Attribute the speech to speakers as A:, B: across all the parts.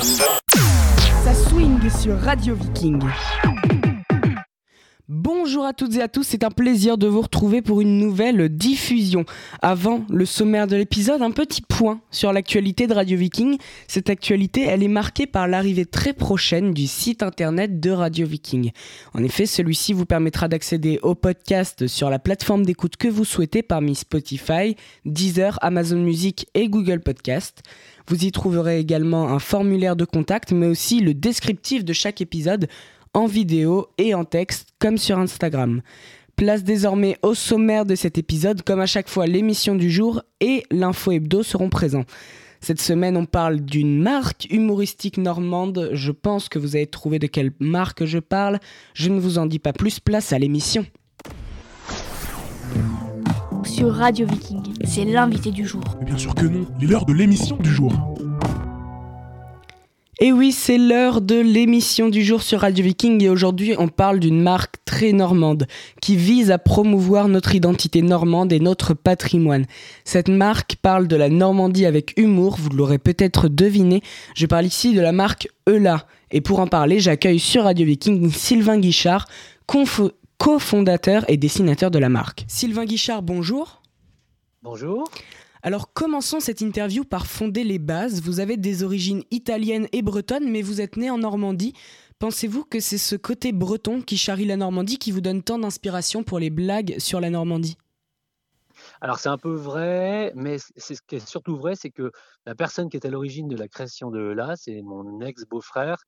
A: Ça swing sur Radio Viking. Bonjour à toutes et à tous, c'est un plaisir de vous retrouver pour une nouvelle diffusion. Avant le sommaire de l'épisode, un petit point sur l'actualité de Radio Viking. Cette actualité, elle est marquée par l'arrivée très prochaine du site internet de Radio Viking. En effet, celui-ci vous permettra d'accéder au podcast sur la plateforme d'écoute que vous souhaitez parmi Spotify, Deezer, Amazon Music et Google Podcast. Vous y trouverez également un formulaire de contact, mais aussi le descriptif de chaque épisode en vidéo et en texte, comme sur Instagram. Place désormais au sommaire de cet épisode, comme à chaque fois l'émission du jour et l'info hebdo seront présents. Cette semaine, on parle d'une marque humoristique normande. Je pense que vous avez trouvé de quelle marque je parle. Je ne vous en dis pas plus, place à l'émission.
B: Sur Radio Viking, c'est l'invité du jour.
C: Mais bien sûr que non, il est l'heure de l'émission du jour.
A: Et oui, c'est l'heure de l'émission du jour sur Radio Viking et aujourd'hui on parle d'une marque très normande qui vise à promouvoir notre identité normande et notre patrimoine. Cette marque parle de la Normandie avec humour, vous l'aurez peut-être deviné, je parle ici de la marque Eula. Et pour en parler, j'accueille sur Radio Viking Sylvain Guichard, cofondateur et dessinateur de la marque. Sylvain Guichard, bonjour.
D: Bonjour.
A: Alors commençons cette interview par fonder les bases. Vous avez des origines italiennes et bretonnes, mais vous êtes né en Normandie. Pensez-vous que c'est ce côté breton qui charrie la Normandie qui vous donne tant d'inspiration pour les blagues sur la Normandie?
D: Alors c'est un peu vrai, mais c'est ce qui est surtout vrai, c'est que la personne qui est à l'origine de la création de là, c'est mon ex-beau-frère,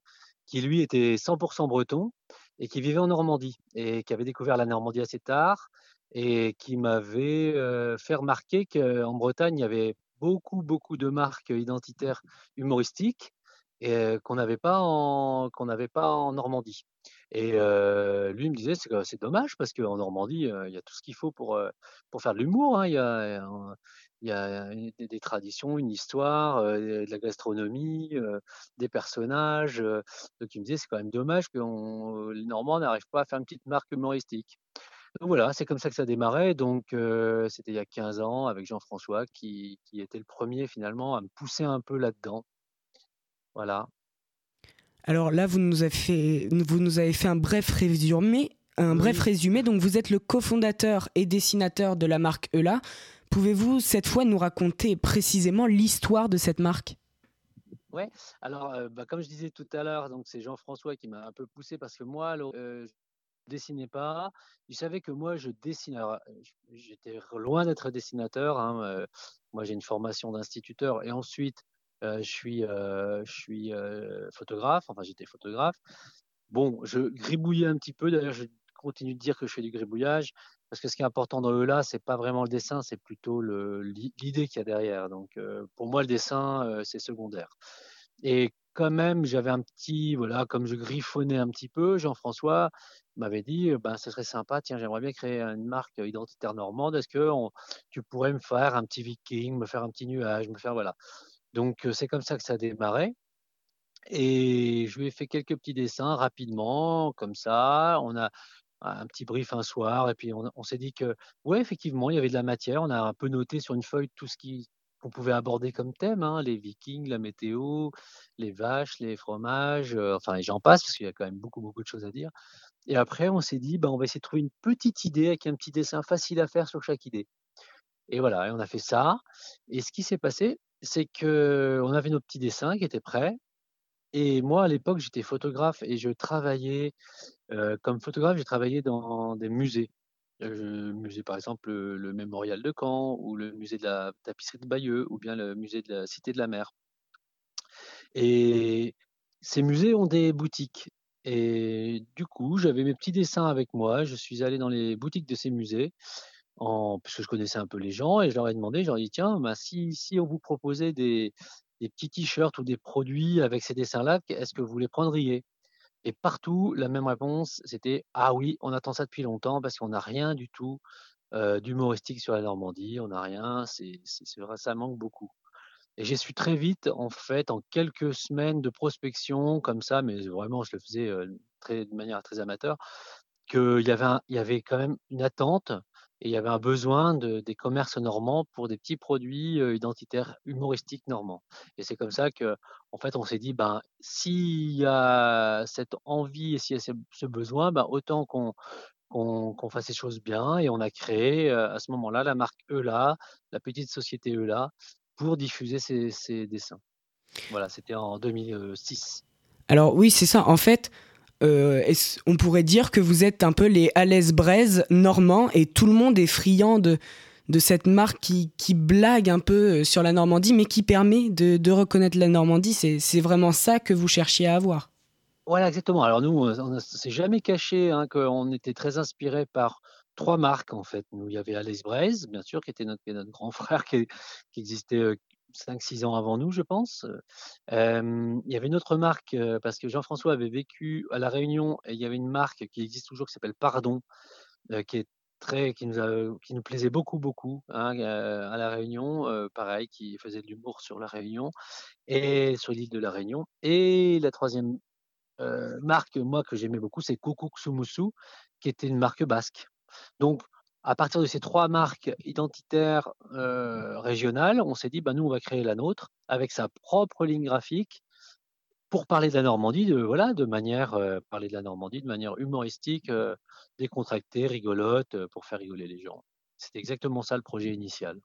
D: qui lui était 100% breton et qui vivait en Normandie et qui avait découvert la Normandie assez tard et qui m'avait fait remarquer qu'en Bretagne, il y avait beaucoup, beaucoup de marques identitaires humoristiques qu'on n'avait pas en pas en Normandie. Et lui me disait c'est dommage parce qu'en Normandie il y a tout ce qu'il faut pour pour faire de l'humour. Hein. Il y a des traditions, une histoire, de la gastronomie, des personnages. donc il me disait c'est quand même dommage que les Normands n'arrivent pas à faire une petite marque humoristique. Donc voilà, c'est comme ça que ça démarrait. Donc c'était il y a 15 ans avec Jean-François qui, qui était le premier finalement à me pousser un peu là-dedans. Voilà.
A: Alors là, vous nous avez fait, vous nous avez fait un bref résumé. Un bref résumé. Donc vous êtes le cofondateur et dessinateur de la marque Eula. Pouvez-vous cette fois nous raconter précisément l'histoire de cette marque?
D: Ouais, alors bah, comme je disais tout à l'heure, donc c'est Jean-François qui m'a un peu poussé parce que moi, euh, dessinais pas. Il savait que moi, je dessine. Alors, j'étais loin d'être dessinateur. Hein, moi, j'ai une formation d'instituteur et ensuite, je suis, je suis photographe. Enfin, j'étais photographe. Bon, je gribouillais un petit peu. D'ailleurs, je continue de dire que je fais du gribouillage parce que ce qui est important dans le là, c'est pas vraiment le dessin, c'est plutôt l'idée qu'il y a derrière. Donc, pour moi, le dessin, c'est secondaire. Quand même, j'avais un petit, voilà, comme je griffonnais un petit peu, Jean-François m'avait dit, ben, ce serait sympa, tiens, j'aimerais bien créer une marque identitaire normande, est-ce que tu pourrais me faire un petit viking, me faire un petit nuage, me faire, voilà. Donc, c'est comme ça que ça a démarré. Et je lui ai fait quelques petits dessins rapidement, comme ça. On a un petit brief un soir, et puis on, s'est dit que, ouais, effectivement, il y avait de la matière. On a un peu noté sur une feuille tout ce qui, qu'on pouvait aborder comme thème, hein, les vikings, la météo, les vaches, les fromages, euh, enfin, et j'en passe, parce qu'il y a quand même beaucoup, beaucoup de choses à dire. Et après, on s'est dit, bah, on va essayer de trouver une petite idée avec un petit dessin facile à faire sur chaque idée. Et voilà, et on a fait ça. Et ce qui s'est passé, c'est que on avait nos petits dessins qui étaient prêts. Et moi, à l'époque, j'étais photographe et je travaillais euh, comme photographe. J'ai travaillé dans des musées le musée, par exemple, le, mémorial de Caen, ou le musée de la tapisserie de Bayeux, ou bien le musée de la Cité de la Mer. Et ces musées ont des boutiques. Et du coup, j'avais mes petits dessins avec moi. Je suis allé dans les boutiques de ces musées, en, parce que je connaissais un peu les gens, et je leur ai demandé, je leur ai dit, tiens, ben, si, si on vous proposait des, des petits t-shirts ou des produits avec ces dessins-là, est-ce que vous les prendriez? Et partout, la même réponse, c'était Ah oui, on attend ça depuis longtemps parce qu'on n'a rien du tout d'humoristique sur la Normandie, on n'a rien, c'est, vrai, ça manque beaucoup. Et j'ai su très vite, en fait, en quelques semaines de prospection, comme ça, mais vraiment, je le faisais de manière très amateur, qu'il y avait, il y avait quand même une attente et il y avait un besoin de, des commerces normands pour des petits produits identitaires humoristiques normands. Et c'est comme ça que, en fait, on s'est dit, ben, s'il y a cette envie et s'il y a ce, besoin, ben, autant qu'on qu'on fasse les choses bien. Et on a créé à ce moment-là la marque Eula, la petite société Eula, pour diffuser ces dessins. Voilà, c'était en 2006.
A: Alors oui, c'est ça. En fait, euh, on pourrait dire que vous êtes un peu les Alès Braise normands et tout le monde est friand de, de cette marque qui, qui, blague un peu euh, sur la Normandie, mais qui permet de, de reconnaître la Normandie? C'est vraiment ça que vous cherchiez à avoir?
D: Voilà, exactement. Alors nous, on ne s'est jamais caché hein, qu'on était très inspiré par trois marques en fait. Nous, il y avait Alès Braise, bien sûr, qui était notre, notre grand frère qui, qui existait euh, 5-6 ans avant nous, je pense. il y avait une autre marque, parce que Jean-François avait vécu à La Réunion, et il y avait une marque qui existe toujours qui s'appelle Pardon, qui est très, qui nous, qui nous plaisait beaucoup, beaucoup hein, à La Réunion, pareil, qui faisait de l'humour sur La Réunion et sur l'île de La Réunion. Et la troisième marque, moi, que j'aimais beaucoup, c'est Koukouk Soumoussou, qui était une marque basque. Donc, à partir de ces trois marques identitaires régionales, on s'est dit, bah, nous, on va créer la nôtre avec sa propre ligne graphique pour parler de la Normandie, de, voilà, de manière, parler de la Normandie de manière humoristique, décontractée, rigolote, pour faire rigoler les gens. C'était exactement ça le projet initial.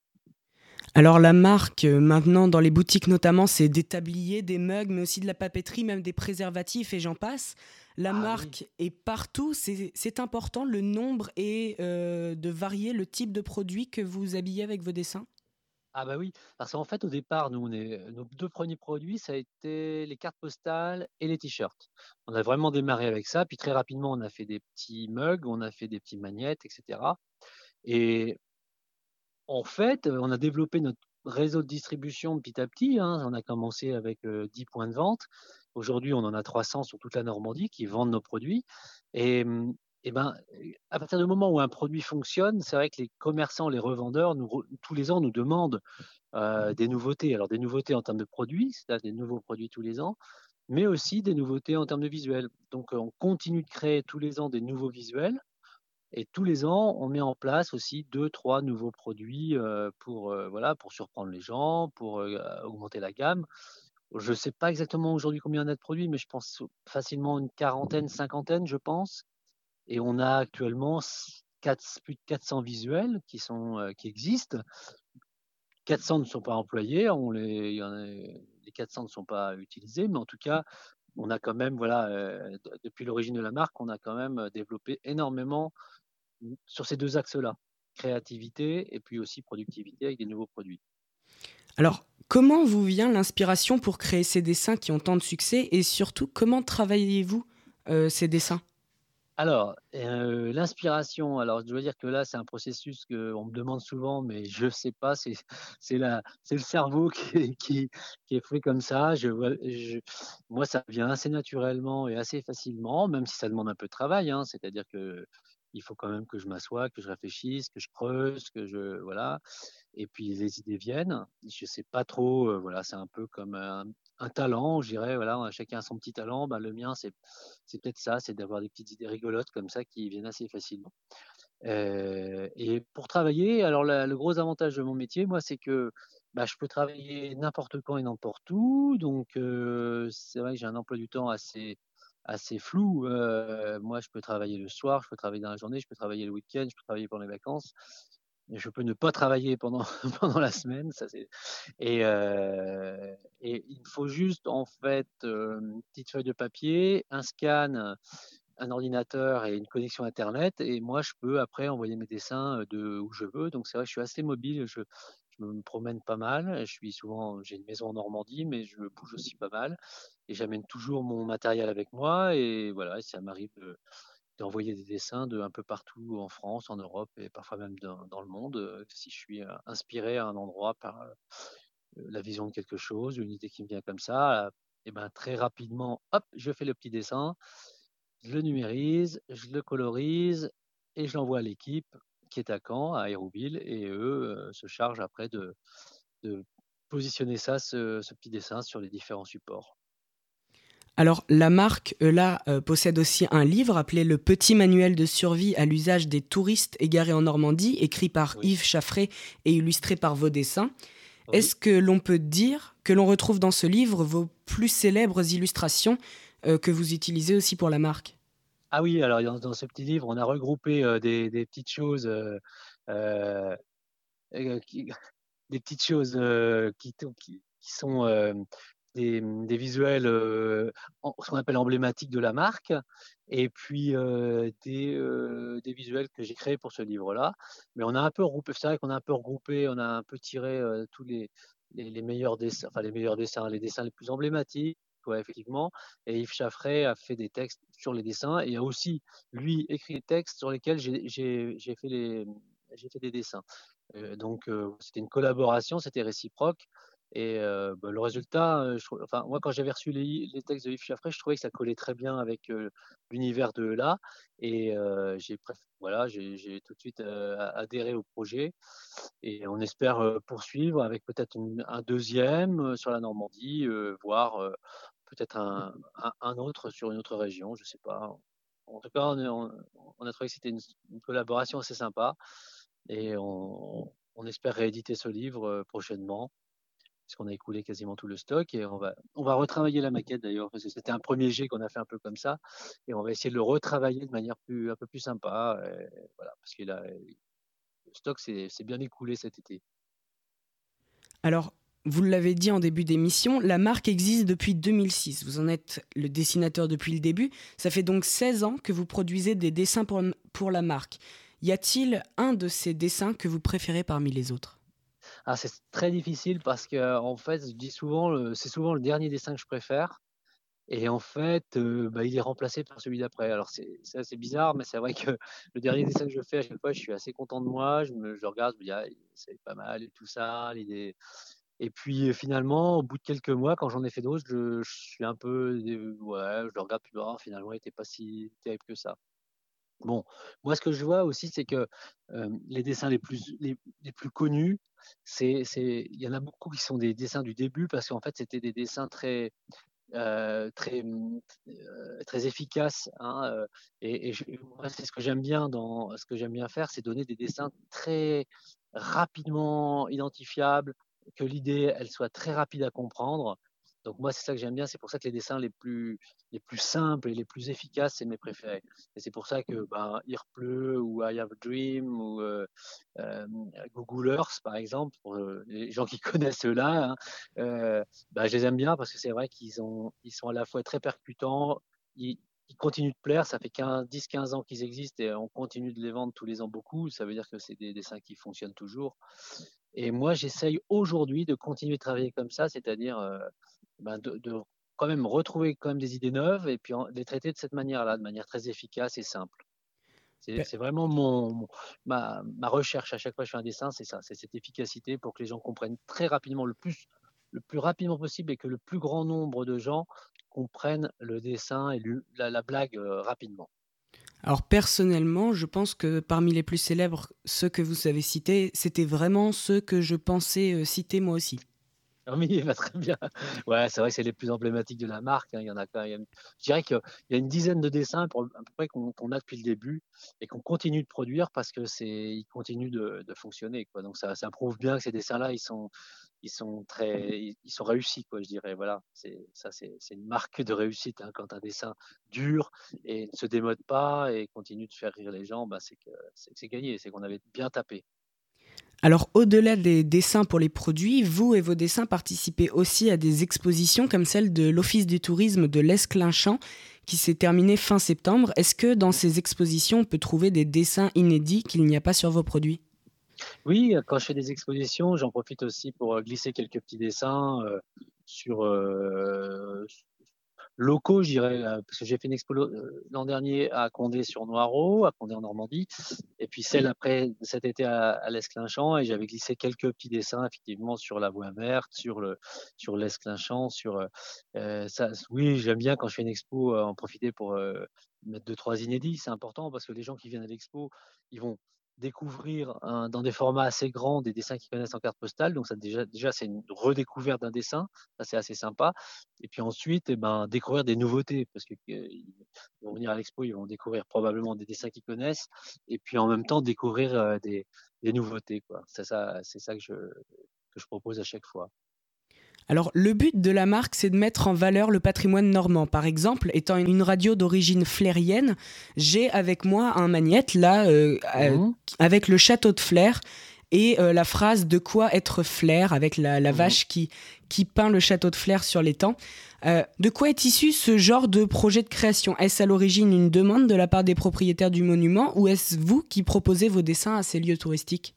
A: Alors la marque, maintenant dans les boutiques notamment, c'est des tabliers, des mugs, mais aussi de la papeterie, même des préservatifs et j'en passe. La ah marque est partout, c'est important le nombre et euh, de varier le type de produit que vous habillez avec vos dessins
D: ah bah oui, parce qu'en fait au départ, nous, on est, nos deux premiers produits, ça a été les cartes postales et les t-shirts. On a vraiment démarré avec ça, puis très rapidement, on a fait des petits mugs, on a fait des petits magnettes, etc. Et en fait, on a développé notre réseau de distribution petit à petit. Hein. On a commencé avec 10 points de vente. Aujourd'hui, on en a 300 sur toute la Normandie qui vendent nos produits. Et, et ben, à partir du moment où un produit fonctionne, c'est vrai que les commerçants, les revendeurs, tous les ans, nous demandent des nouveautés. Alors, des nouveautés en termes de produits, c'est-à-dire des nouveaux produits tous les ans, mais aussi des nouveautés en termes de visuels. Donc, on continue de créer tous les ans des nouveaux visuels et tous les ans, on met en place aussi deux, trois nouveaux produits pour, voilà, pour surprendre les gens, pour augmenter la gamme. Je ne sais pas exactement aujourd'hui combien on a de produits, mais je pense facilement une quarantaine, cinquantaine, je pense. Et on a actuellement plus de 400 visuels qui, sont, qui existent. 400 ne sont pas employés, les 400 ne sont pas utilisés, mais en tout cas, on a quand même, voilà, depuis l'origine de la marque, on a quand même développé énormément sur ces deux axes-là, créativité et puis aussi productivité avec des nouveaux produits.
A: Alors, comment vous vient l'inspiration pour créer ces dessins qui ont tant de succès et surtout, comment travaillez-vous euh, ces dessins?
D: Alors, euh, l'inspiration, alors je dois dire que là, c'est un processus qu'on me demande souvent, mais je ne sais pas, c'est, le cerveau qui, qui, qui, est fait comme ça. Je, je, moi, ça vient assez naturellement et assez facilement, même si ça demande un peu de travail. Hein, c'est-à-dire que il faut quand même que je m'assoie, que je réfléchisse, que je creuse, que je voilà. Et puis les idées viennent. Je sais pas trop. Euh, voilà, c'est un peu comme un, talent, je dirais. Voilà, chacun a son petit talent. Ben, le mien, c'est c'est peut-être ça, c'est d'avoir des petites idées rigolotes comme ça qui viennent assez facilement. Euh, et pour travailler, alors le gros avantage de mon métier, moi, c'est que bah, je peux travailler n'importe quand et n'importe où. Donc, euh, c'est vrai que j'ai un emploi du temps assez assez flou. moi, je peux travailler le soir, je peux travailler dans la journée, je peux travailler le week-end, je peux travailler pendant les vacances. Je peux ne pas travailler pendant, pendant la semaine. Ça, et, et il faut juste, en fait, une petite feuille de papier, un scan, un ordinateur et une connexion Internet. Et moi, je peux après envoyer mes dessins de où je veux. Donc, c'est vrai, je suis assez mobile. Je, je me promène pas mal. Je suis souvent, j'ai une maison en Normandie, mais je bouge aussi pas mal. Et j'amène toujours mon matériel avec moi. Et voilà, ça m'arrive d'envoyer des dessins de un peu partout en France, en Europe et parfois même dans, le monde. Si je suis inspiré à un endroit par la vision de quelque chose, une idée qui me vient comme ça, et ben très rapidement, hop, je fais le petit dessin, je le numérise, je le colorise et je l'envoie à l'équipe qui est à Caen, à Aéroville, et eux euh, se chargent après de, positionner ça, ce, petit dessin, sur les différents supports.
A: Alors, la marque, là, possède aussi un livre appelé Le Petit Manuel de survie à l'usage des touristes égarés en Normandie, écrit par Yves Chaffré et illustré par vos dessins. Est-ce que l'on peut dire que l'on retrouve dans ce livre vos plus célèbres illustrations que vous utilisez aussi pour la marque?
D: Ah oui, alors dans, ce petit livre, on a regroupé des, petites choses, qui, des petites choses qui, sont des, visuels, ce qu'on appelle emblématiques de la marque, et puis des, visuels que j'ai créés pour ce livre-là. Mais on a un peu regroupé, c'est vrai qu'on a un peu regroupé, on a un peu tiré tous les, meilleurs dessins, enfin les meilleurs dessins, les dessins les plus emblématiques. Effectivement. Et Yves Chaffray a fait des textes sur les dessins et a aussi, lui, écrit des textes sur lesquels j'ai fait, les, fait des dessins. donc, c'était une collaboration, c'était réciproque. Et bah, le résultat, enfin, moi, quand j'avais reçu les, textes de Yves Chaffray, je trouvais que ça collait très bien avec l'univers de là. Et j'ai voilà, j'ai tout de suite adhéré au projet. Et on espère poursuivre avec peut-être un deuxième sur la Normandie, voire peut-être un, autre sur une autre région, je ne sais pas. En tout cas, on, a trouvé que c'était une, collaboration assez sympa. Et on, espère rééditer ce livre prochainement puisqu'on a écoulé quasiment tout le stock et on va, retravailler la maquette d'ailleurs, parce que c'était un premier jet qu'on a fait un peu comme ça, et on va essayer de le retravailler de manière un peu plus sympa, voilà, parce que le stock s'est bien écoulé cet été.
A: Alors, vous l'avez dit en début d'émission, la marque existe depuis 2006. Vous en êtes le dessinateur depuis le début. Ça fait donc 16 ans que vous produisez des dessins pour, pour la marque. Y a-t-il un de ces dessins que vous préférez parmi les autres?
D: Ah, c'est très difficile parce que en fait, je dis souvent, c'est souvent le dernier dessin que je préfère. Et en fait, bah, il est remplacé par celui d'après. Alors c'est assez bizarre, mais c'est vrai que le dernier dessin que je fais à chaque fois, je suis assez content de moi. Je, me, je regarde, je me dis, ah, c'est pas mal et tout ça, l'idée. Et puis finalement, au bout de quelques mois, quand j'en ai fait d'autres, je, suis un peu, ouais, je le regarde plus loin. Finalement, il n'était pas si terrible que ça. Bon, moi, ce que je vois aussi, c'est que les dessins les plus, les, plus connus, c'est, il y en a beaucoup qui sont des dessins du début parce qu'en fait, c'était des dessins très, très, mmh, très efficaces. Hein, et, c'est ce que j'aime bien dans ce que j'aime bien faire, c'est donner des dessins très rapidement identifiables, que l'idée elle soit très rapide à comprendre donc moi, c'est ça que j'aime bien. C'est pour ça que les dessins les plus, les plus simples et les plus efficaces, c'est mes préférés. Et c'est pour ça que ben, Il pleut ou I have a dream ou euh, euh, Google Earth, par exemple, pour euh, les gens qui connaissent ceux-là, hein, ben, je les aime bien parce que c'est vrai qu'ils ont, ils sont à la fois très percutants, ils, continuent de plaire. Ça fait 10-15 ans qu'ils existent et on continue de les vendre tous les ans beaucoup. Ça veut dire que c'est des dessins qui fonctionnent toujours. Et moi, j'essaye aujourd'hui de continuer de travailler comme ça, c'est-à-dire ben, de, quand même retrouver quand même des idées neuves et puis les traiter de cette manière-là, de manière très efficace et simple. C'est vraiment mon, ma, ma, recherche à chaque fois que je fais un dessin, c'est ça, c'est cette efficacité pour que les gens comprennent très rapidement, le plus, le plus rapidement possible et que le plus grand nombre de gens comprennent le dessin et la, blague euh, rapidement.
A: Alors personnellement, je pense que parmi les plus célèbres, ceux que vous avez cités, c'était vraiment ceux que je pensais euh, citer moi aussi.
D: Oui, va très bien. Ouais, c'est vrai que c'est les plus emblématiques de la marque. Hein. Il y en a quand même. Je dirais qu'il y a une dizaine de dessins à peu près qu'on a depuis le début et qu'on continue de produire parce que c'est, ils continuent de, fonctionner. Quoi. Donc ça, ça prouve bien que ces dessins-là, ils sont, ils sont très, ils sont réussis, quoi. Je dirais. Voilà. C'est ça, c'est une marque de réussite hein. quand un dessin dure et ne se démode pas et continue de faire rire les gens, bah, c'est c'est gagné. C'est qu'on avait bien tapé.
A: Alors au-delà des dessins pour les produits, vous et vos dessins participez aussi à des expositions comme celle de l'Office du tourisme de l'Esclinchamp qui s'est terminée fin septembre. Est-ce que dans ces expositions, on peut trouver des dessins inédits qu'il n'y a pas sur vos produits?
D: Oui, quand je fais des expositions, j'en profite aussi pour glisser quelques petits dessins euh, sur, euh, locaux, je dirais, euh, parce que j'ai fait une expo euh, l'an dernier à Condé sur Noireau, à Condé en Normandie, et puis celle après cet été à, à l'Esclinchamp, et j'avais glissé quelques petits dessins effectivement sur la voie verte, sur le sur l'Esclinchamp, sur euh, ça. Oui, j'aime bien quand je fais une expo en profiter pour mettre deux trois inédits, c'est important parce que les gens qui viennent à l'expo, ils vont découvrir dans des formats assez grands des dessins qu'ils connaissent en carte postale. Donc ça déjà, déjà c'est une redécouverte d'un dessin, ça c'est assez sympa. Et puis ensuite, eh ben, découvrir des nouveautés parce qu'ils vont venir à l'expo, ils vont découvrir probablement des dessins qu'ils connaissent et puis en même temps découvrir des, des, nouveautés. C'est ça, c'est ça que je, que je propose à chaque fois.
A: Alors, le but de la marque, c'est de mettre en valeur le patrimoine normand. Par exemple, étant une radio d'origine flérienne, j'ai avec moi un magnète, là, euh, euh, mmh. avec le château de Flair et euh, la phrase de quoi être flair avec la, mmh. vache qui, qui peint le château de Flair sur l'étang. de quoi est issu ce genre de projet de création? Est-ce à l'origine une demande de la part des propriétaires du monument ou est-ce vous qui proposez vos dessins à ces lieux touristiques?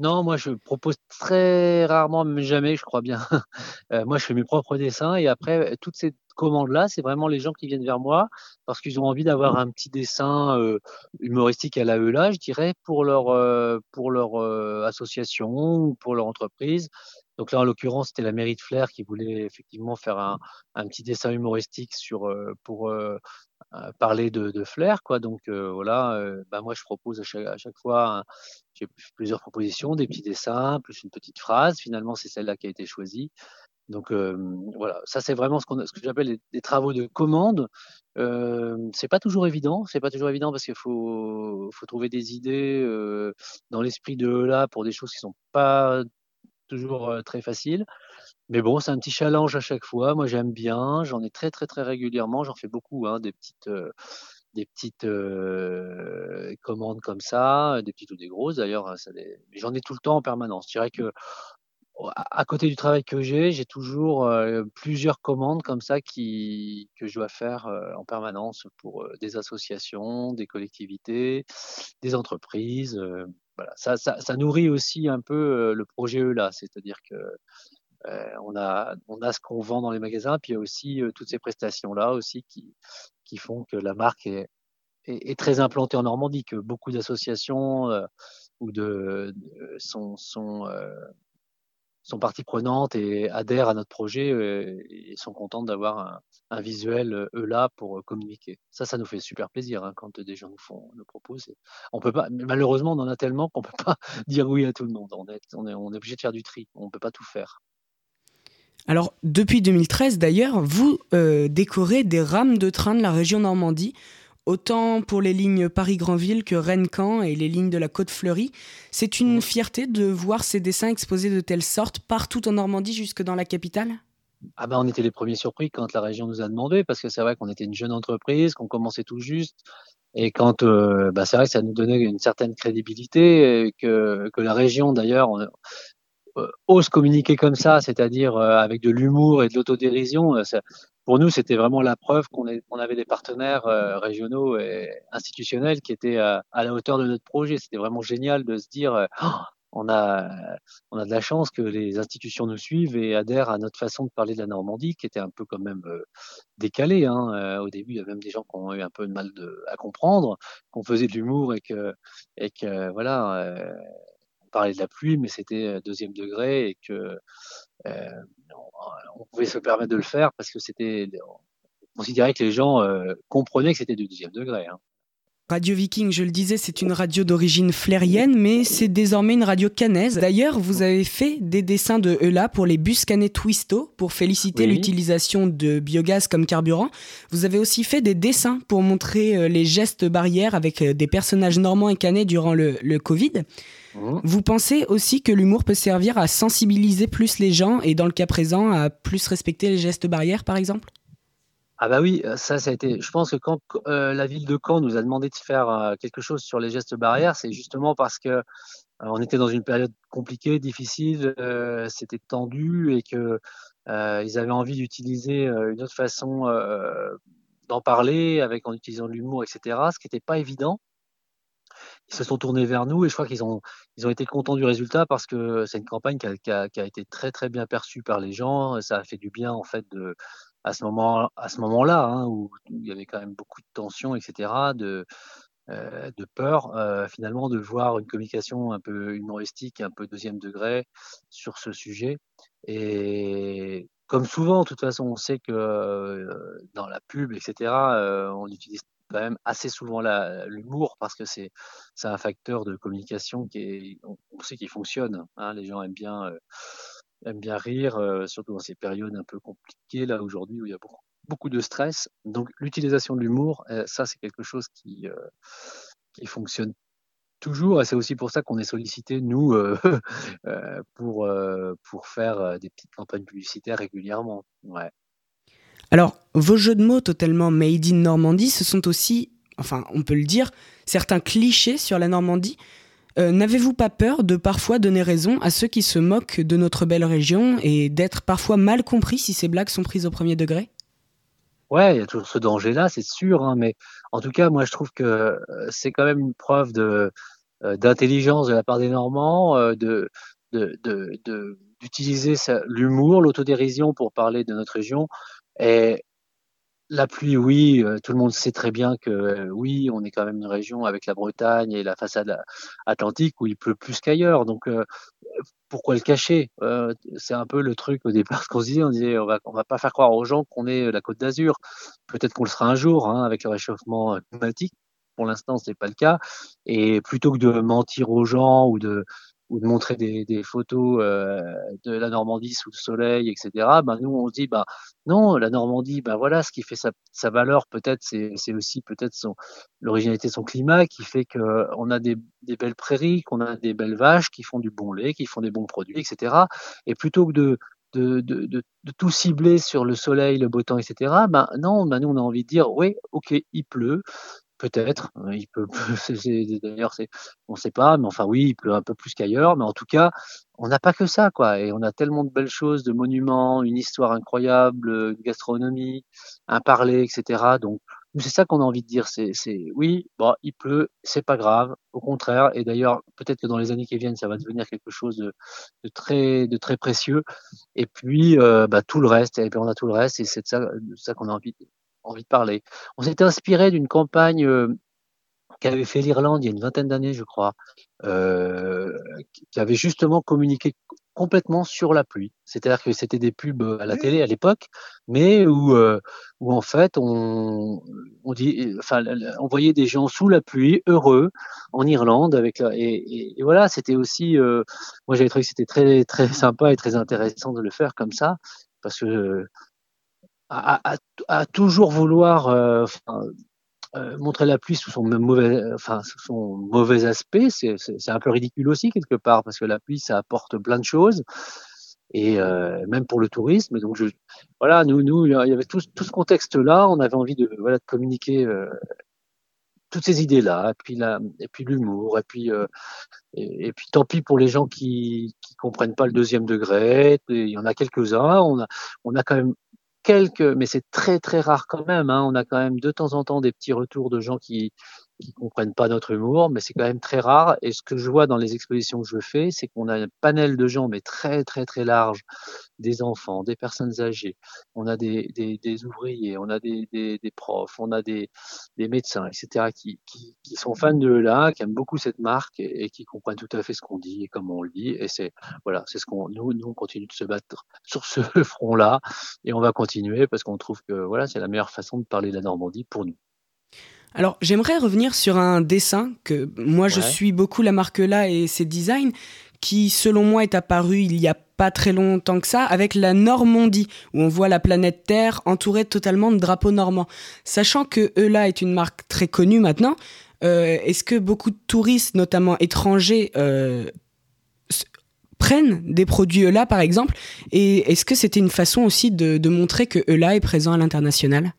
D: Non, moi je propose très rarement, mais jamais, je crois bien. Euh, moi je fais mes propres dessins et après toutes ces commandes-là, c'est vraiment les gens qui viennent vers moi parce qu'ils ont envie d'avoir un petit dessin euh, humoristique à la là, je dirais, pour leur euh, pour leur association ou pour leur entreprise. Donc là, en l'occurrence, c'était la mairie de Flair qui voulait effectivement faire un, petit dessin humoristique sur pour parler de, flair, quoi. Donc euh, voilà, euh, bah, moi je propose à chaque, à chaque fois, j'ai plusieurs propositions, des petits dessins, plus une petite phrase. Finalement, c'est celle-là qui a été choisie. Donc euh, voilà, ça c'est vraiment ce, que j'appelle des, travaux de commande. Euh, c'est pas toujours évident, c'est pas toujours évident parce qu'il faut, trouver des idées dans l'esprit de là pour des choses qui sont pas toujours très faciles. Mais bon, c'est un petit challenge à chaque fois. Moi, j'aime bien. J'en ai très, très, très régulièrement. J'en fais beaucoup, hein, des petites, euh, des petites euh, commandes comme ça, des petites ou des grosses d'ailleurs. Hein, j'en ai tout le temps en permanence. Je dirais que à côté du travail que j'ai, j'ai toujours euh, plusieurs commandes comme ça qui, que je dois faire en permanence pour des associations, des collectivités, des entreprises. Voilà. Ça, ça, ça, nourrit aussi un peu le projet E là, c'est-à-dire que euh, on, a, on a ce qu'on vend dans les magasins, puis il y a aussi euh, toutes ces prestations-là aussi qui, qui font que la marque est, est, très implantée en Normandie, que beaucoup d'associations euh, ou de, sont, sont, sont partie prenante et adhèrent à notre projet et sont contentes d'avoir un, visuel eux là pour communiquer. Ça, ça nous fait super plaisir hein, quand des gens nous font nous proposent. On peut pas, malheureusement, on en a tellement qu'on peut pas dire oui à tout le monde. On est, obligé de faire du tri. On peut pas tout faire.
A: Alors, depuis 2013, d'ailleurs, vous euh, décorez des rames de train de la région Normandie, autant pour les lignes Paris-Granville que Rennes-Caen et les lignes de la Côte Fleurie. C'est une fierté de voir ces dessins exposés de telle sorte partout en Normandie jusque dans la capitale?
D: Ah ben, on était les premiers surpris quand la région nous a demandé, parce que c'est vrai qu'on était une jeune entreprise, qu'on commençait tout juste, et quand, euh, bah c'est vrai que ça nous donnait une certaine crédibilité, et que, que la région d'ailleurs, euh, ose communiquer comme ça, c'est-à-dire euh, avec de l'humour et de l'autodérision, pour nous, c'était vraiment la preuve qu'on avait des partenaires régionaux et institutionnels qui étaient à la hauteur de notre projet. C'était vraiment génial de se dire, oh, on a, de la chance que les institutions nous suivent et adhèrent à notre façon de parler de la Normandie, qui était un peu quand même décalée. Hein. au début, il y a même des gens qui ont eu un peu de mal de, à comprendre qu'on faisait de l'humour et que voilà, parlait de la pluie, mais c'était euh, deuxième degré et que euh, on pouvait se permettre de le faire parce que c'était, on considérait que les gens euh, comprenaient que c'était du deuxième degré. Hein.
A: Radio Viking, je le disais, c'est une radio d'origine flérienne, mais c'est désormais une radio canaise. D'ailleurs, vous avez fait des dessins de ELA pour les bus canets Twisto pour féliciter l'utilisation de biogaz comme carburant. Vous avez aussi fait des dessins pour montrer les gestes barrières avec des personnages normands et canets durant le, le Covid. Mmh. Vous pensez aussi que l'humour peut servir à sensibiliser plus les gens et dans le cas présent à plus respecter les gestes barrières par exemple?
D: Ah bah oui, ça, ça a été. Je pense que quand euh, la ville de Caen nous a demandé de faire euh, quelque chose sur les gestes barrières, c'est justement parce que euh, on était dans une période compliquée, difficile, c'était tendu et que ils avaient envie d'utiliser une autre façon d'en parler, avec en utilisant l'humour, etc. Ce qui n'était pas évident ils se sont tournés vers nous et je crois qu'ils ont, ils ont été contents du résultat parce que c'est une campagne qui a, qui, a, qui a, été très très bien perçue par les gens. Ça a fait du bien en fait de, à ce moment à ce moment-là hein, où, il y avait quand même beaucoup de tensions, etc. De euh, de peur euh, finalement de voir une communication un peu humoristique, un peu deuxième degré sur ce sujet. Et comme souvent, de toute façon, on sait que euh, dans la pub, etc., on utilise quand même assez souvent l'humour parce que c'est un facteur de communication qui est, on, sait qu'il fonctionne. Hein. les gens aiment bien, euh, aiment bien rire, euh, surtout dans ces périodes un peu compliquées là aujourd'hui où il y a beaucoup, beaucoup de stress. Donc l'utilisation de l'humour, euh, ça c'est quelque chose qui, qui fonctionne toujours et c'est aussi pour ça qu'on est sollicité nous pour, pour faire des petites campagnes publicitaires régulièrement. Ouais.
A: Alors, vos jeux de mots totalement made in Normandie, ce sont aussi, enfin, on peut le dire, certains clichés sur la Normandie. Euh, n'avez-vous pas peur de parfois donner raison à ceux qui se moquent de notre belle région et d'être parfois mal compris si ces blagues sont prises au premier degré?
D: Ouais, il y a toujours ce danger-là, c'est sûr, hein, mais en tout cas, moi, je trouve que euh, c'est quand même une preuve euh, d'intelligence de la part des Normands, d'utiliser l'humour, l'autodérision pour parler de notre région et la pluie, oui, euh, tout le monde sait très bien que euh, oui, on est quand même une région avec la Bretagne et la façade atlantique où il pleut plus qu'ailleurs. Donc euh, pourquoi le cacher? C'est un peu le truc au départ qu'on se disait, on disait on va on va pas faire croire aux gens qu'on est la Côte d'Azur. Peut-être qu'on le sera un jour hein, avec le réchauffement climatique. Pour l'instant, c'est pas le cas. Et plutôt que de mentir aux gens ou de ou de montrer des, photos euh, de la Normandie sous le soleil, etc. Ben nous on se dit bah non la Normandie ben voilà ce qui fait sa, valeur peut-être c'est, aussi peut-être son l'originalité de son climat qui fait que on a des, belles prairies, qu'on a des belles vaches qui font du bon lait, qui font des bons produits, etc. Et plutôt que de de, de, de, de, tout cibler sur le soleil, le beau temps, etc. Ben non, ben nous on a envie de dire oui, ok, il pleut, Peut-être, hein, il peut. D'ailleurs, on ne sait pas, mais enfin oui, il pleut un peu plus qu'ailleurs, mais en tout cas, on n'a pas que ça, quoi. Et on a tellement de belles choses, de monuments, une histoire incroyable, une gastronomie, un parler, etc. Donc, c'est ça qu'on a envie de dire. C'est, oui, bon, il pleut, c'est pas grave. Au contraire, et d'ailleurs, peut-être que dans les années qui viennent, ça va devenir quelque chose de, très, de très précieux. Et puis, euh, bah, tout le reste, et puis on a tout le reste, et c'est ça, ça qu'on a envie de envie de parler. On s'était inspiré d'une campagne euh, qu'avait fait l'Irlande il y a une vingtaine d'années, je crois, euh, qui avait justement communiqué complètement sur la pluie. C'est-à-dire que c'était des pubs à la télé à l'époque, mais où, euh, où en fait on, on dit, enfin, on voyait des gens sous la pluie, heureux, en Irlande, avec et, et, voilà, c'était aussi, euh, moi j'avais trouvé que c'était très très sympa et très intéressant de le faire comme ça, parce que à, à, toujours vouloir euh, euh, montrer la pluie sous son mauvais, enfin sous son mauvais aspect, c'est un peu ridicule aussi quelque part parce que la pluie ça apporte plein de choses et euh, même pour le tourisme. Donc je, voilà, nous, nous, il y avait tout, tout ce contexte-là, on avait envie de, voilà, de communiquer euh, toutes ces idées-là, et puis la, et puis l'humour, et puis euh, et, et, puis tant pis pour les gens qui qui comprennent pas le deuxième degré. Il y en a quelques-uns. On a on a quand même quelques, mais c'est très très rare quand même. Hein. On a quand même de temps en temps des petits retours de gens qui qui comprennent pas notre humour, mais c'est quand même très rare. Et ce que je vois dans les expositions que je fais, c'est qu'on a un panel de gens, mais très très très large, des enfants, des personnes âgées, on a des, des, des ouvriers, on a des, des, des, profs, on a des, médecins, etc., qui, qui, qui, sont fans de là, qui aiment beaucoup cette marque et, qui comprennent tout à fait ce qu'on dit et comment on le dit. Et c'est voilà, c'est ce qu'on nous, nous on continue de se battre sur ce front-là et on va continuer parce qu'on trouve que voilà, c'est la meilleure façon de parler de la Normandie pour nous.
A: Alors j'aimerais revenir sur un dessin que moi je suis beaucoup la marque là et ses designs qui selon moi est apparu il y a pas très longtemps que ça avec la Normandie où on voit la planète Terre entourée totalement de drapeaux normands. Sachant que Eula est une marque très connue maintenant, euh, est-ce que beaucoup de touristes, notamment étrangers, euh, prennent des produits Eula par exemple? Et est-ce que c'était une façon aussi de, de montrer que Eula est présent à l'international?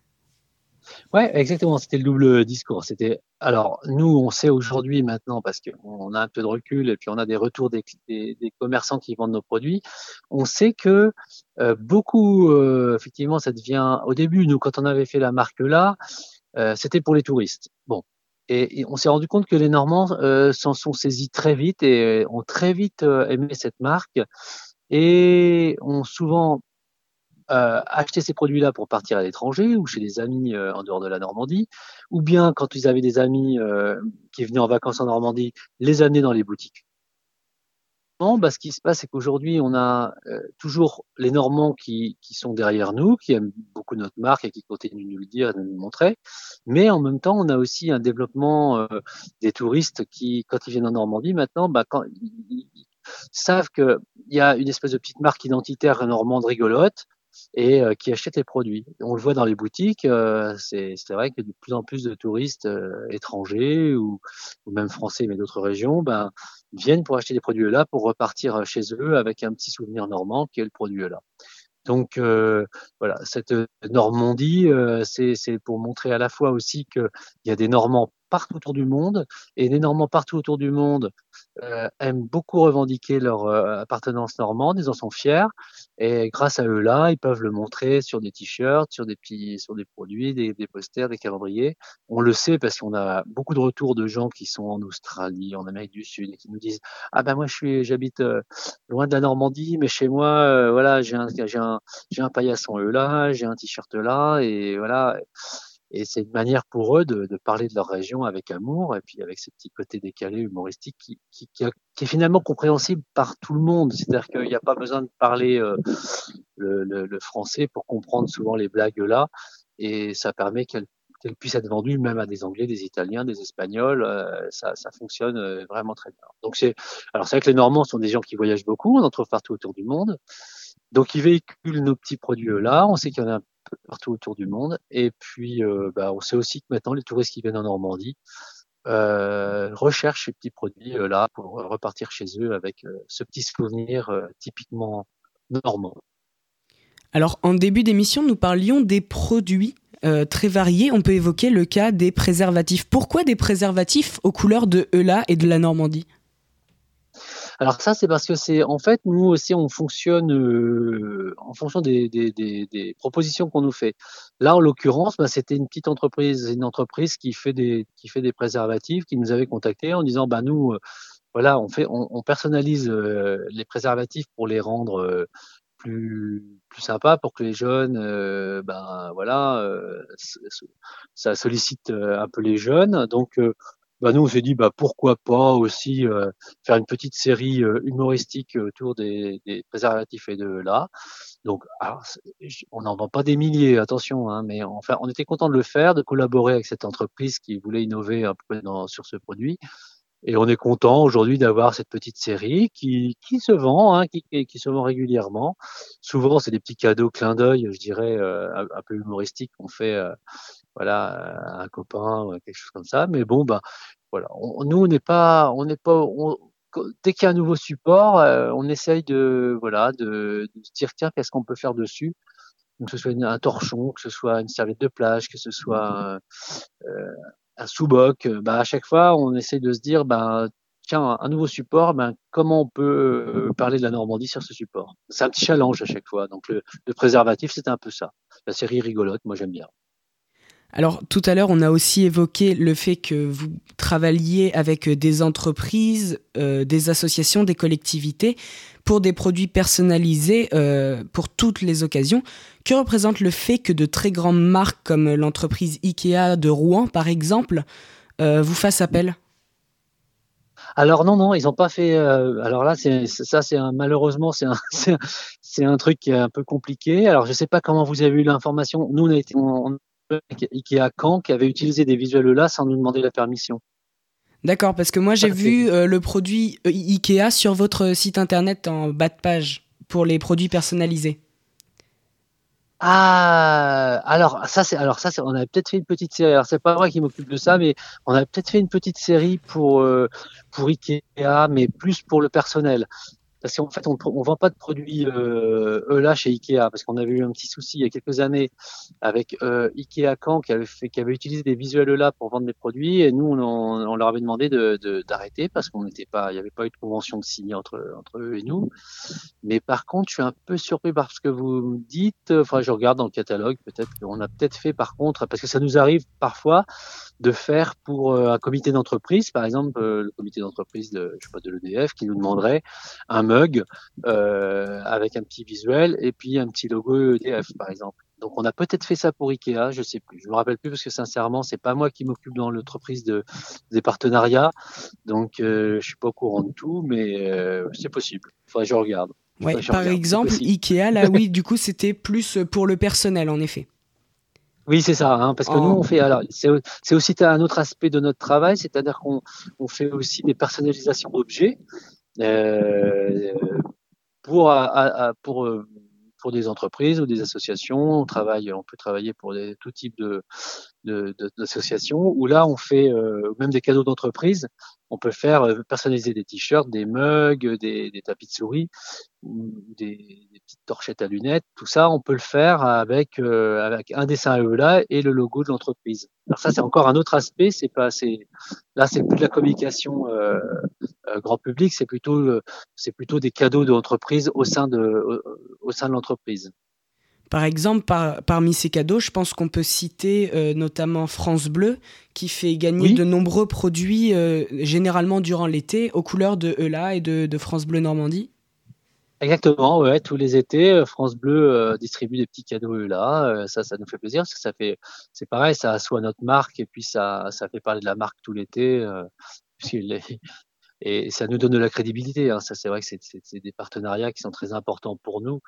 D: Ouais, exactement. C'était le double discours. C'était alors nous, on sait aujourd'hui maintenant parce qu'on a un peu de recul et puis on a des retours des, des, des commerçants qui vendent nos produits. On sait que euh, beaucoup, euh, effectivement, ça devient. Au début, nous, quand on avait fait la marque là, euh, c'était pour les touristes. Bon. Et, on s'est rendu compte que les Normands s'en sont saisis très vite et ont très vite aimé cette marque et ont souvent euh, acheter ces produits-là pour partir à l'étranger ou chez des amis euh, en dehors de la Normandie, ou bien quand ils avaient des amis euh, qui venaient en vacances en Normandie, les amener dans les boutiques bah, ce qui se passe, c'est qu'aujourd'hui, on a euh, toujours les Normands qui, qui, sont derrière nous, qui aiment beaucoup notre marque et qui continuent de nous le dire et de nous le montrer. Mais en même temps, on a aussi un développement euh, des touristes qui, quand ils viennent en Normandie, maintenant, bah, quand ils, savent qu'il y a une espèce de petite marque identitaire normande rigolote et euh, qui achètent les produits. On le voit dans les boutiques, euh, c'est vrai que de plus en plus de touristes euh, étrangers ou, même français mais d'autres régions ben, viennent pour acheter des produits là pour repartir chez eux avec un petit souvenir normand qui est le produit là. Donc voilà, cette Normandie, c'est pour montrer à la fois aussi qu'il y a des Normands partout autour du monde et les Normands partout autour du monde aiment beaucoup revendiquer leur euh, appartenance normande, ils en sont fiers et grâce à eux là, ils peuvent le montrer sur des t-shirts, sur des petits, sur des produits, des, des, posters, des calendriers. On le sait parce qu'on a beaucoup de retours de gens qui sont en Australie, en Amérique du Sud et qui nous disent ah ben moi je suis, j'habite euh, loin de la Normandie, mais chez moi euh, voilà j'ai un, j'ai un, j'ai un paillasson eux là, j'ai un t-shirt là et voilà. Et c'est une manière pour eux de, de, parler de leur région avec amour et puis avec ce petit côté décalé humoristique qui, qui, qui, est finalement compréhensible par tout le monde. C'est-à-dire qu'il n'y a pas besoin de parler euh, le, le, le, français pour comprendre souvent les blagues là. Et ça permet qu'elles qu puissent être vendues même à des Anglais, des Italiens, des Espagnols. Euh, ça, ça, fonctionne euh, vraiment très bien. Donc c'est, alors c'est vrai que les Normands sont des gens qui voyagent beaucoup. On en trouve partout autour du monde. Donc ils véhiculent nos petits produits là. On sait qu'il y en a partout autour du monde. Et puis, euh, bah, on sait aussi que maintenant, les touristes qui viennent en Normandie euh, recherchent ces petits produits euh, là pour repartir chez eux avec ce petit souvenir typiquement normand.
A: Alors, en début d'émission, nous parlions des produits très variés. On peut évoquer le cas des préservatifs. Pourquoi des préservatifs aux couleurs de Eula et de la Normandie?
D: Alors ça, c'est parce que c'est en fait nous aussi on fonctionne euh, en fonction des, des, des, des propositions qu'on nous fait. Là, en l'occurrence, bah, c'était une petite entreprise, une entreprise qui fait des qui fait des préservatifs, qui nous avait contacté en disant bah nous euh, voilà on fait on, on personnalise euh, les préservatifs pour les rendre euh, plus plus sympa pour que les jeunes ben voilà ça sollicite un peu les jeunes donc bah nous on s'est dit bah pourquoi pas aussi euh, faire une petite série euh, humoristique autour des, des, préservatifs et de là. Donc alors, on n'en vend pas des milliers, attention, hein, mais enfin on était content de le faire, de collaborer avec cette entreprise qui voulait innover un peu dans, sur ce produit. Et on est content aujourd'hui d'avoir cette petite série qui, qui se vend, hein, qui, qui, se vend régulièrement. Souvent, c'est des petits cadeaux clin d'œil, je dirais, euh, un, un, peu humoristiques qu'on fait euh, voilà, à un copain ou quelque chose comme ça. Mais bon, bah, voilà, nous, on n'est pas, on n'est pas, on, dès qu'il y a un nouveau support, euh, on essaye de, voilà, de, de se dire tiens, qu'est-ce qu'on peut faire dessus? Que ce soit un torchon, que ce soit une serviette de plage, que ce soit euh, un sous-boc, euh, bah, à chaque fois, on essaie de se dire, bah, tiens, un nouveau support, ben, comment on peut euh, parler de la Normandie sur ce support? C'est un petit challenge à chaque fois. Donc, le, le préservatif, c'est un peu ça. La série rigolote, moi, j'aime bien.
A: Alors tout à l'heure, on a aussi évoqué le fait que vous travailliez avec des entreprises, euh, des associations, des collectivités pour des produits personnalisés euh, pour toutes les occasions. Que représente le fait que de très grandes marques comme l'entreprise Ikea de Rouen, par exemple, euh, vous fassent appel?
D: Alors non, non, ils n'ont pas fait. Euh, alors là, c'est ça, c'est malheureusement, c'est un, un, truc qui est un peu compliqué. Alors je sais pas comment vous avez eu l'information. Nous, on a été, Ikea Caen qui avait utilisé des visuels là sans nous demander la permission.
A: D'accord, parce que moi j'ai vu euh, le produit euh, Ikea sur votre site internet en bas de page pour les produits personnalisés.
D: Ah, alors ça c'est alors ça c'est on a peut-être fait une petite série. Alors c'est pas moi qui m'occupe de ça, mais on a peut-être fait une petite série pour euh, pour Ikea, mais plus pour le personnel parce qu'en fait, on ne vend pas de produits euh, là chez Ikea, parce qu'on avait eu un petit souci il y a quelques années avec euh, Ikea Caen qui avait, fait, qui avait utilisé des visuels là pour vendre des produits, et nous, on, on leur avait demandé d'arrêter de, de, parce qu'on n'était pas, il n'y avait pas eu de convention de signer entre, entre eux et nous. Mais par contre, je suis un peu surpris par ce que vous dites. Enfin, je regarde dans le catalogue, peut-être qu'on a peut-être fait par contre, parce que ça nous arrive parfois de faire pour euh, un comité d'entreprise, par exemple, euh, le comité d'entreprise de, je sais pas, de l'EDF, qui nous demanderait un mug avec un petit visuel et puis un petit logo EDF par exemple. Donc on a peut-être fait ça pour Ikea, je sais plus, je me rappelle plus parce que sincèrement c'est pas moi qui m'occupe dans l'entreprise de, des partenariats, donc euh, je suis pas au courant de tout, mais euh, c'est possible. Faudrait que je regarde.
A: Ouais, par exemple, Ikea, là oui, du coup c'était plus pour le personnel en effet.
D: Oui, c'est ça, hein, parce que nous, on fait. Alors, c'est aussi un autre aspect de notre travail, c'est-à-dire qu'on on fait aussi des personnalisations d'objets euh, pour, à, pour euh, pour des entreprises ou des associations. On travaille, on peut travailler pour des, tout type de, d'associations. De, où là, on fait euh, même des cadeaux d'entreprise. On peut faire euh, personnaliser des t-shirts, des mugs, des, des, tapis de souris, des, des, petites torchettes à lunettes. Tout ça, on peut le faire avec euh, avec un dessin là et le logo de l'entreprise. Alors ça, c'est encore un autre aspect. C'est pas, c'est là, c'est plus de la communication euh, grand public. C'est plutôt c'est plutôt des cadeaux d'entreprise au sein de au sein de l'entreprise.
A: Par exemple, parmi ces cadeaux, je pense qu'on peut citer euh, notamment France Bleu, qui fait gagner de nombreux produits, euh, généralement durant l'été, aux couleurs de ELA et de, France Bleu Normandie.
D: Exactement, ouais, tous les étés, euh, France Bleu distribue des petits cadeaux ELA. ça, ça nous fait plaisir parce que ça fait, c'est pareil, ça assoit notre marque et puis ça, ça fait parler de la marque tout l'été. et ça nous donne de la crédibilité. Hein. Ça, c'est vrai que c'est des partenariats qui sont très importants pour nous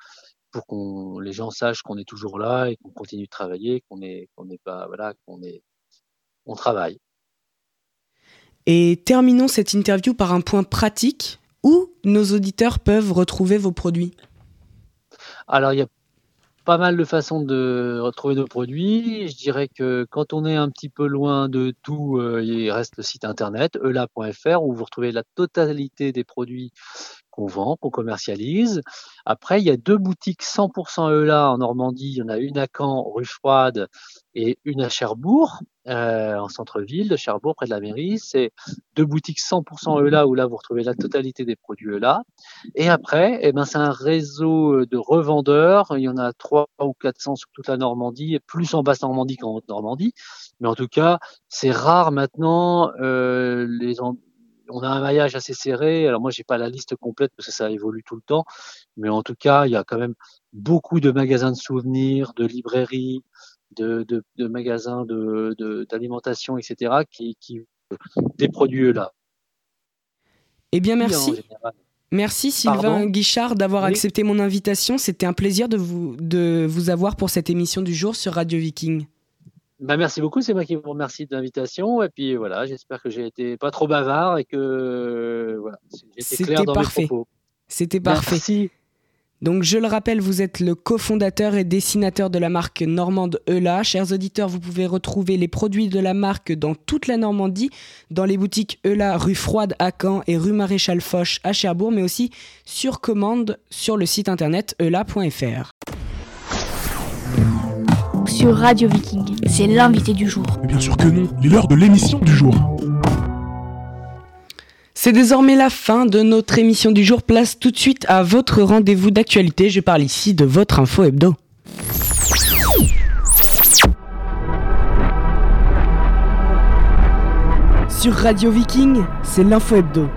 D: pour qu'on les gens sachent qu'on est toujours là et qu'on continue de travailler, qu'on est qu'on n'est pas voilà, qu'on est on travaille.
A: Et terminons cette interview par un point pratique où nos auditeurs peuvent retrouver vos produits?
D: Alors il y a pas mal de façons de retrouver nos produits. Je dirais que quand on est un petit peu loin de tout, euh, il reste le site internet eula.fr où vous retrouvez la totalité des produits qu'on vend, qu'on commercialise. Après, il y a deux boutiques 100% ELA en Normandie. Il y en a une à Caen, rue Froide, et une à Cherbourg, euh, en centre-ville de Cherbourg, près de la mairie. C'est deux boutiques 100% ELA où là, vous retrouvez la totalité des produits ELA. Et après, eh ben, c'est un réseau de revendeurs. Il y en a trois ou 400 sur toute la Normandie, plus en basse Normandie qu'en haute Normandie. Mais en tout cas, c'est rare maintenant euh, les, on a un maillage assez serré. Alors moi, j'ai pas la liste complète parce que ça évolue tout le temps, mais en tout cas, il y a quand même beaucoup de magasins de souvenirs, de librairies, de, magasins de d'alimentation, etc. qui, qui des produits là.
A: Eh bien, merci. Merci Sylvain Guichard d'avoir accepté mon invitation. C'était un plaisir de vous, de vous avoir pour cette émission du jour sur Radio Viking.
D: Bah, merci beaucoup, c'est moi qui vous remercie de l'invitation. Et puis voilà, j'espère que j'ai été pas trop bavard et que voilà, j'étais clair dans mes propos.
A: C'était parfait. Merci. Donc je le rappelle, vous êtes le cofondateur et dessinateur de la marque normande Eula. Chers auditeurs, vous pouvez retrouver les produits de la marque dans toute la Normandie, dans les boutiques Eula rue Froide à Caen et rue Maréchal Foch à Cherbourg, mais aussi sur commande sur le site internet eula.fr
B: sur Radio Viking. C'est l'invité du jour.
C: Mais bien sûr que non, il est l'heure de l'émission du jour.
A: C'est désormais la fin de notre émission du jour. Place tout de suite à votre rendez-vous d'actualité. Je parle ici de votre info hebdo. Sur Radio Viking, c'est l'info hebdo.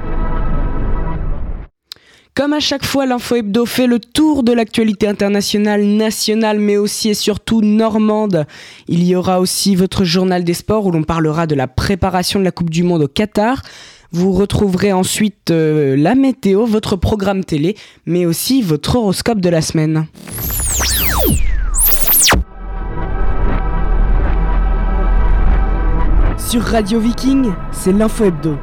A: Comme à chaque fois, l'info hebdo fait le tour de l'actualité internationale, nationale, mais aussi et surtout normande. Il y aura aussi votre journal des sports où l'on parlera de la préparation de la Coupe du Monde au Qatar. Vous retrouverez ensuite euh, la météo, votre programme télé, mais aussi votre horoscope de la semaine. Sur Radio Viking, c'est l'info hebdo.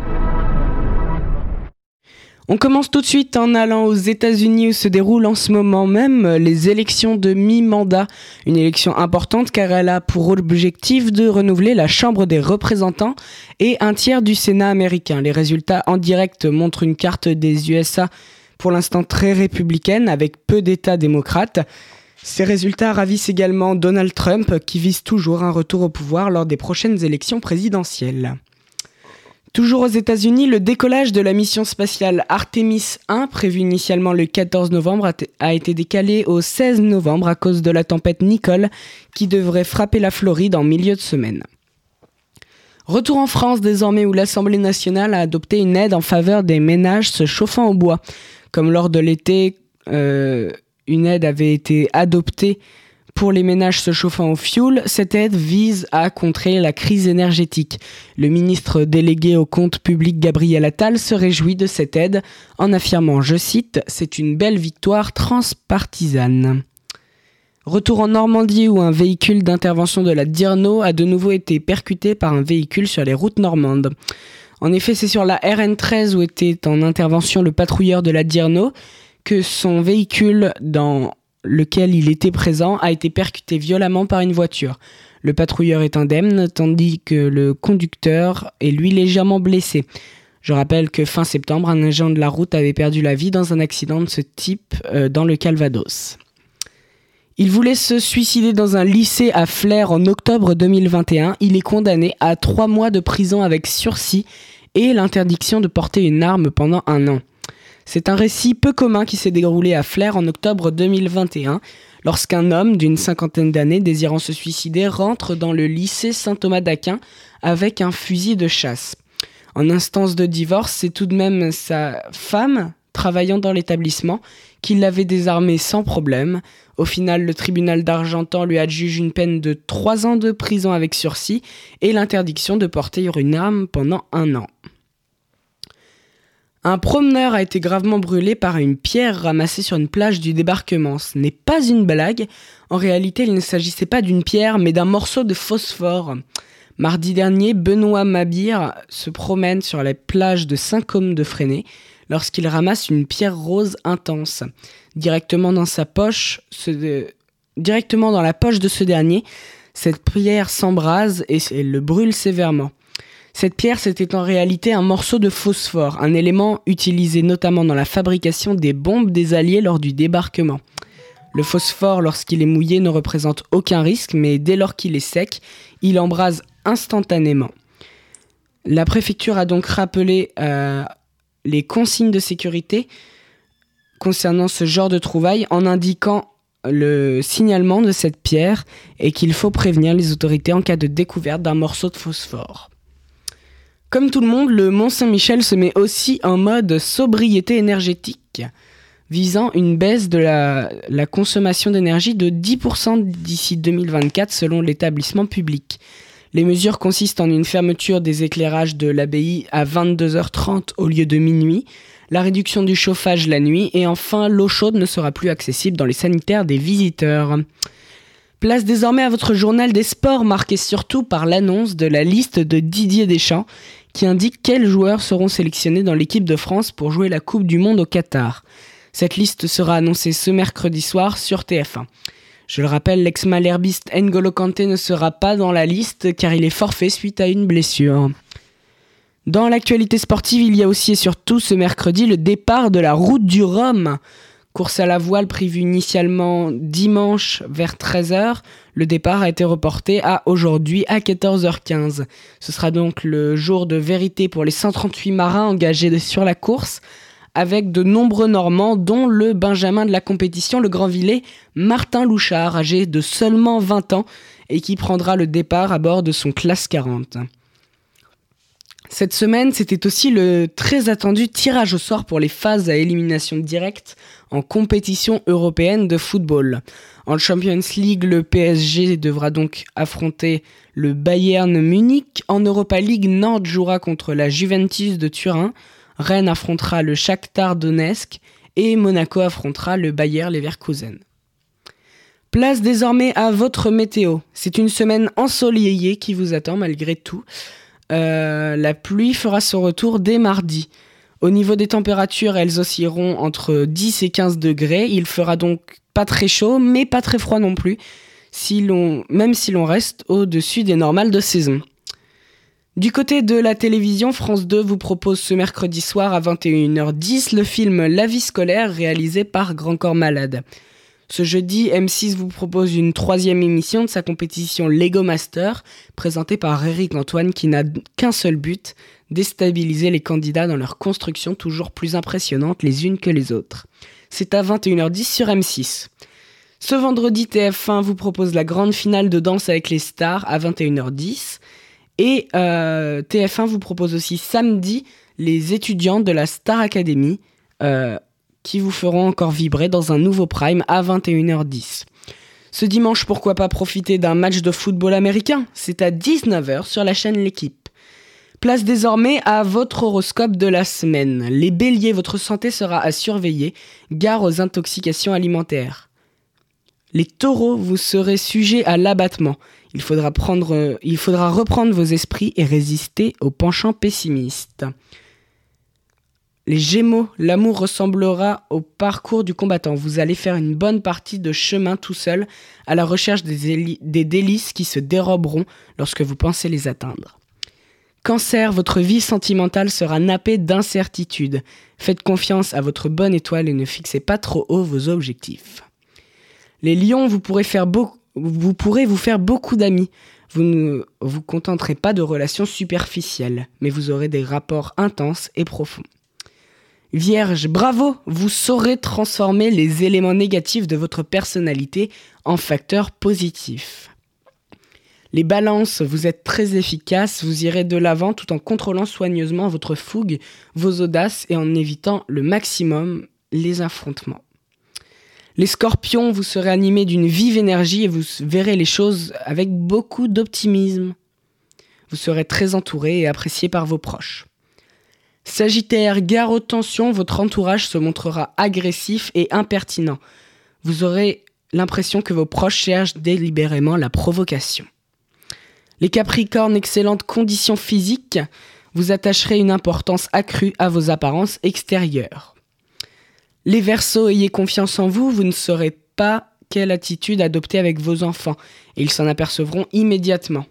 A: On commence tout de suite en allant aux États-Unis où se déroulent en ce moment même les élections de mi-mandat. Une élection importante car elle a pour objectif de renouveler la Chambre des représentants et un tiers du Sénat américain. Les résultats en direct montrent une carte des USA pour l'instant très républicaine avec peu d'États démocrates. Ces résultats ravissent également Donald Trump qui vise toujours un retour au pouvoir lors des prochaines élections présidentielles. Toujours aux États-Unis, le décollage de la mission spatiale Artemis 1, prévu initialement le 14 novembre, a été décalé au 16 novembre à cause de la tempête Nicole qui devrait frapper la Floride en milieu de semaine. Retour en France désormais où l'Assemblée nationale a adopté une aide en faveur des ménages se chauffant au bois. Comme lors de l'été, euh, une aide avait été adoptée pour les ménages se chauffant au fioul, cette aide vise à contrer la crise énergétique. Le ministre délégué au compte public Gabriel Attal se réjouit de cette aide en affirmant, je cite, C'est une belle victoire transpartisane. Retour en Normandie où un véhicule d'intervention de la DIRNO a de nouveau été percuté par un véhicule sur les routes normandes. En effet, c'est sur la RN13 où était en intervention le patrouilleur de la DIRNO que son véhicule dans lequel il était présent a été percuté violemment par une voiture. Le patrouilleur est indemne, tandis que le conducteur est lui légèrement blessé. Je rappelle que fin septembre, un agent de la route avait perdu la vie dans un accident de ce type euh, dans le Calvados. Il voulait se suicider dans un lycée à Flers en octobre 2021. Il est condamné à trois mois de prison avec sursis et l'interdiction de porter une arme pendant un an. C'est un récit peu commun qui s'est déroulé à Flers en octobre 2021, lorsqu'un homme d'une cinquantaine d'années désirant se suicider rentre dans le lycée Saint-Thomas d'Aquin avec un fusil de chasse. En instance de divorce, c'est tout de même sa femme, travaillant dans l'établissement, qui l'avait désarmé sans problème. Au final, le tribunal d'Argentan lui adjuge une peine de 3 ans de prison avec sursis et l'interdiction de porter une arme pendant un an. Un promeneur a été gravement brûlé par une pierre ramassée sur une plage du débarquement. Ce n'est pas une blague. En réalité, il ne s'agissait pas d'une pierre, mais d'un morceau de phosphore. Mardi dernier, Benoît Mabir se promène sur la plage de Saint-Côme de Freinet lorsqu'il ramasse une pierre rose intense. Directement dans sa poche, directement dans la poche de ce dernier, cette pierre s'embrase et le brûle sévèrement. Cette pierre, c'était en réalité un morceau de phosphore, un élément utilisé notamment dans la fabrication des bombes des Alliés lors du débarquement. Le phosphore, lorsqu'il est mouillé, ne représente aucun risque, mais dès lors qu'il est sec, il embrase instantanément. La préfecture a donc rappelé euh, les consignes de sécurité concernant ce genre de trouvailles en indiquant le signalement de cette pierre et qu'il faut prévenir les autorités en cas de découverte d'un morceau de phosphore. Comme tout le monde, le Mont Saint-Michel se met aussi en mode sobriété énergétique, visant une baisse de la, consommation d'énergie de 10% d'ici 2024 selon l'établissement public. Les mesures consistent en une fermeture des éclairages de l'abbaye à 22h30 au lieu de minuit, la réduction du chauffage la nuit et enfin l'eau chaude ne sera plus accessible dans les sanitaires des visiteurs. Place désormais à votre journal des sports marqué surtout par l'annonce de la liste de Didier Deschamps qui indique quels joueurs seront sélectionnés dans l'équipe de France pour jouer la Coupe du Monde au Qatar. Cette liste sera annoncée ce mercredi soir sur TF1. Je le rappelle, l'ex-malherbiste N'Golo Kanté ne sera pas dans la liste car il est forfait suite à une blessure. Dans l'actualité sportive, il y a aussi et surtout ce mercredi le départ de la route du Rhum. Course à la voile prévue initialement dimanche vers 13h, le départ a été reporté à aujourd'hui à 14h15. Ce sera donc le jour de vérité pour les 138 marins engagés sur la course, avec de nombreux Normands, dont le Benjamin de la compétition, le Grand Villet, Martin Louchard, âgé de seulement 20 ans, et qui prendra le départ à bord de son classe 40. Cette semaine, c'était aussi le très attendu tirage au sort pour les phases à élimination directe en compétition européenne de football. En Champions League, le PSG devra donc affronter le Bayern Munich. En Europa League, Nantes jouera contre la Juventus de Turin. Rennes affrontera le Shakhtar Donetsk et Monaco affrontera le Bayer Leverkusen. Place désormais à votre météo. C'est une semaine ensoleillée qui vous attend malgré tout. Euh, la pluie fera son retour dès mardi. Au niveau des températures, elles oscilleront entre 10 et 15 degrés. Il fera donc pas très chaud, mais pas très froid non plus, même si l'on reste au-dessus des normales de saison. Du côté de la télévision, France 2 vous propose ce mercredi soir à 21h10 le film La vie scolaire réalisé par Grand Corps Malade. Ce jeudi, M6 vous propose une troisième émission de sa compétition Lego Master, présentée par Eric Antoine qui n'a qu'un seul but, déstabiliser les candidats dans leur construction toujours plus impressionnantes les unes que les autres. C'est à 21h10 sur M6. Ce vendredi, TF1 vous propose la grande finale de Danse avec les stars à 21h10. Et euh, TF1 vous propose aussi samedi les étudiants de la Star Academy euh, qui vous feront encore vibrer dans un nouveau prime à 21h10. Ce dimanche, pourquoi pas profiter d'un match de football américain? C'est à 19h sur la chaîne L'équipe. Place désormais à votre horoscope de la semaine. Les béliers, votre santé sera à surveiller. Gare aux intoxications alimentaires. Les taureaux, vous serez sujet à l'abattement. Il faudra, prendre, il faudra reprendre vos esprits et résister aux penchants pessimistes. Les Gémeaux, l'amour ressemblera au parcours du combattant. Vous allez faire une bonne partie de chemin tout seul à la recherche des, délices qui se déroberont lorsque vous pensez les atteindre. Cancer, votre vie sentimentale sera nappée d'incertitudes. Faites confiance à votre bonne étoile et ne fixez pas trop haut vos objectifs. Les lions, vous, pourrez vous faire beaucoup d'amis. Vous ne vous contenterez pas de relations superficielles, mais vous aurez des rapports intenses et profonds. Vierge, bravo, vous saurez transformer les éléments négatifs de votre personnalité en facteurs positifs. Les balances, vous êtes très efficaces, vous irez de l'avant tout en contrôlant soigneusement votre fougue, vos audaces et en évitant le maximum les affrontements. Les scorpions, vous serez animés d'une vive énergie et vous verrez les choses avec beaucoup d'optimisme. Vous serez très entouré et apprécié par vos proches. Sagittaire, gare aux tensions, votre entourage se montrera agressif et impertinent. Vous aurez l'impression que vos proches cherchent délibérément la provocation. Les Capricornes, excellentes conditions physiques, vous attacherez une importance accrue à vos apparences extérieures. Les Verseaux, ayez confiance en vous, vous ne saurez pas quelle attitude adopter avec vos enfants, et ils s'en apercevront immédiatement.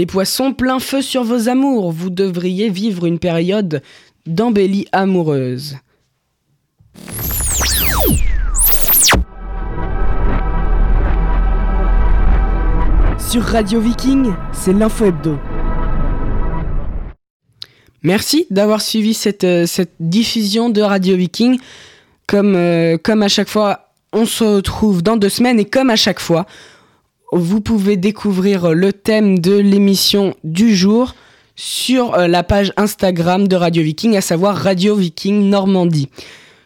A: Les poissons, plein feu sur vos amours, vous devriez vivre une période d'embellie amoureuse. Sur Radio Viking, c'est l'info hebdo. Merci d'avoir suivi cette, euh, diffusion de Radio Viking. Comme, euh, comme à chaque fois, on se retrouve dans deux semaines et comme à chaque fois, vous pouvez découvrir le thème de l'émission du jour sur euh, la page Instagram de Radio Viking, à savoir Radio Viking Normandie.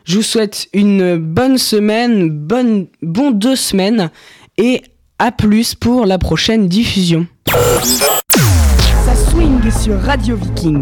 A: Je vous souhaite une bonne semaine, bonne, bon deux semaines et à plus pour la prochaine diffusion. Ça swing sur Radio Viking.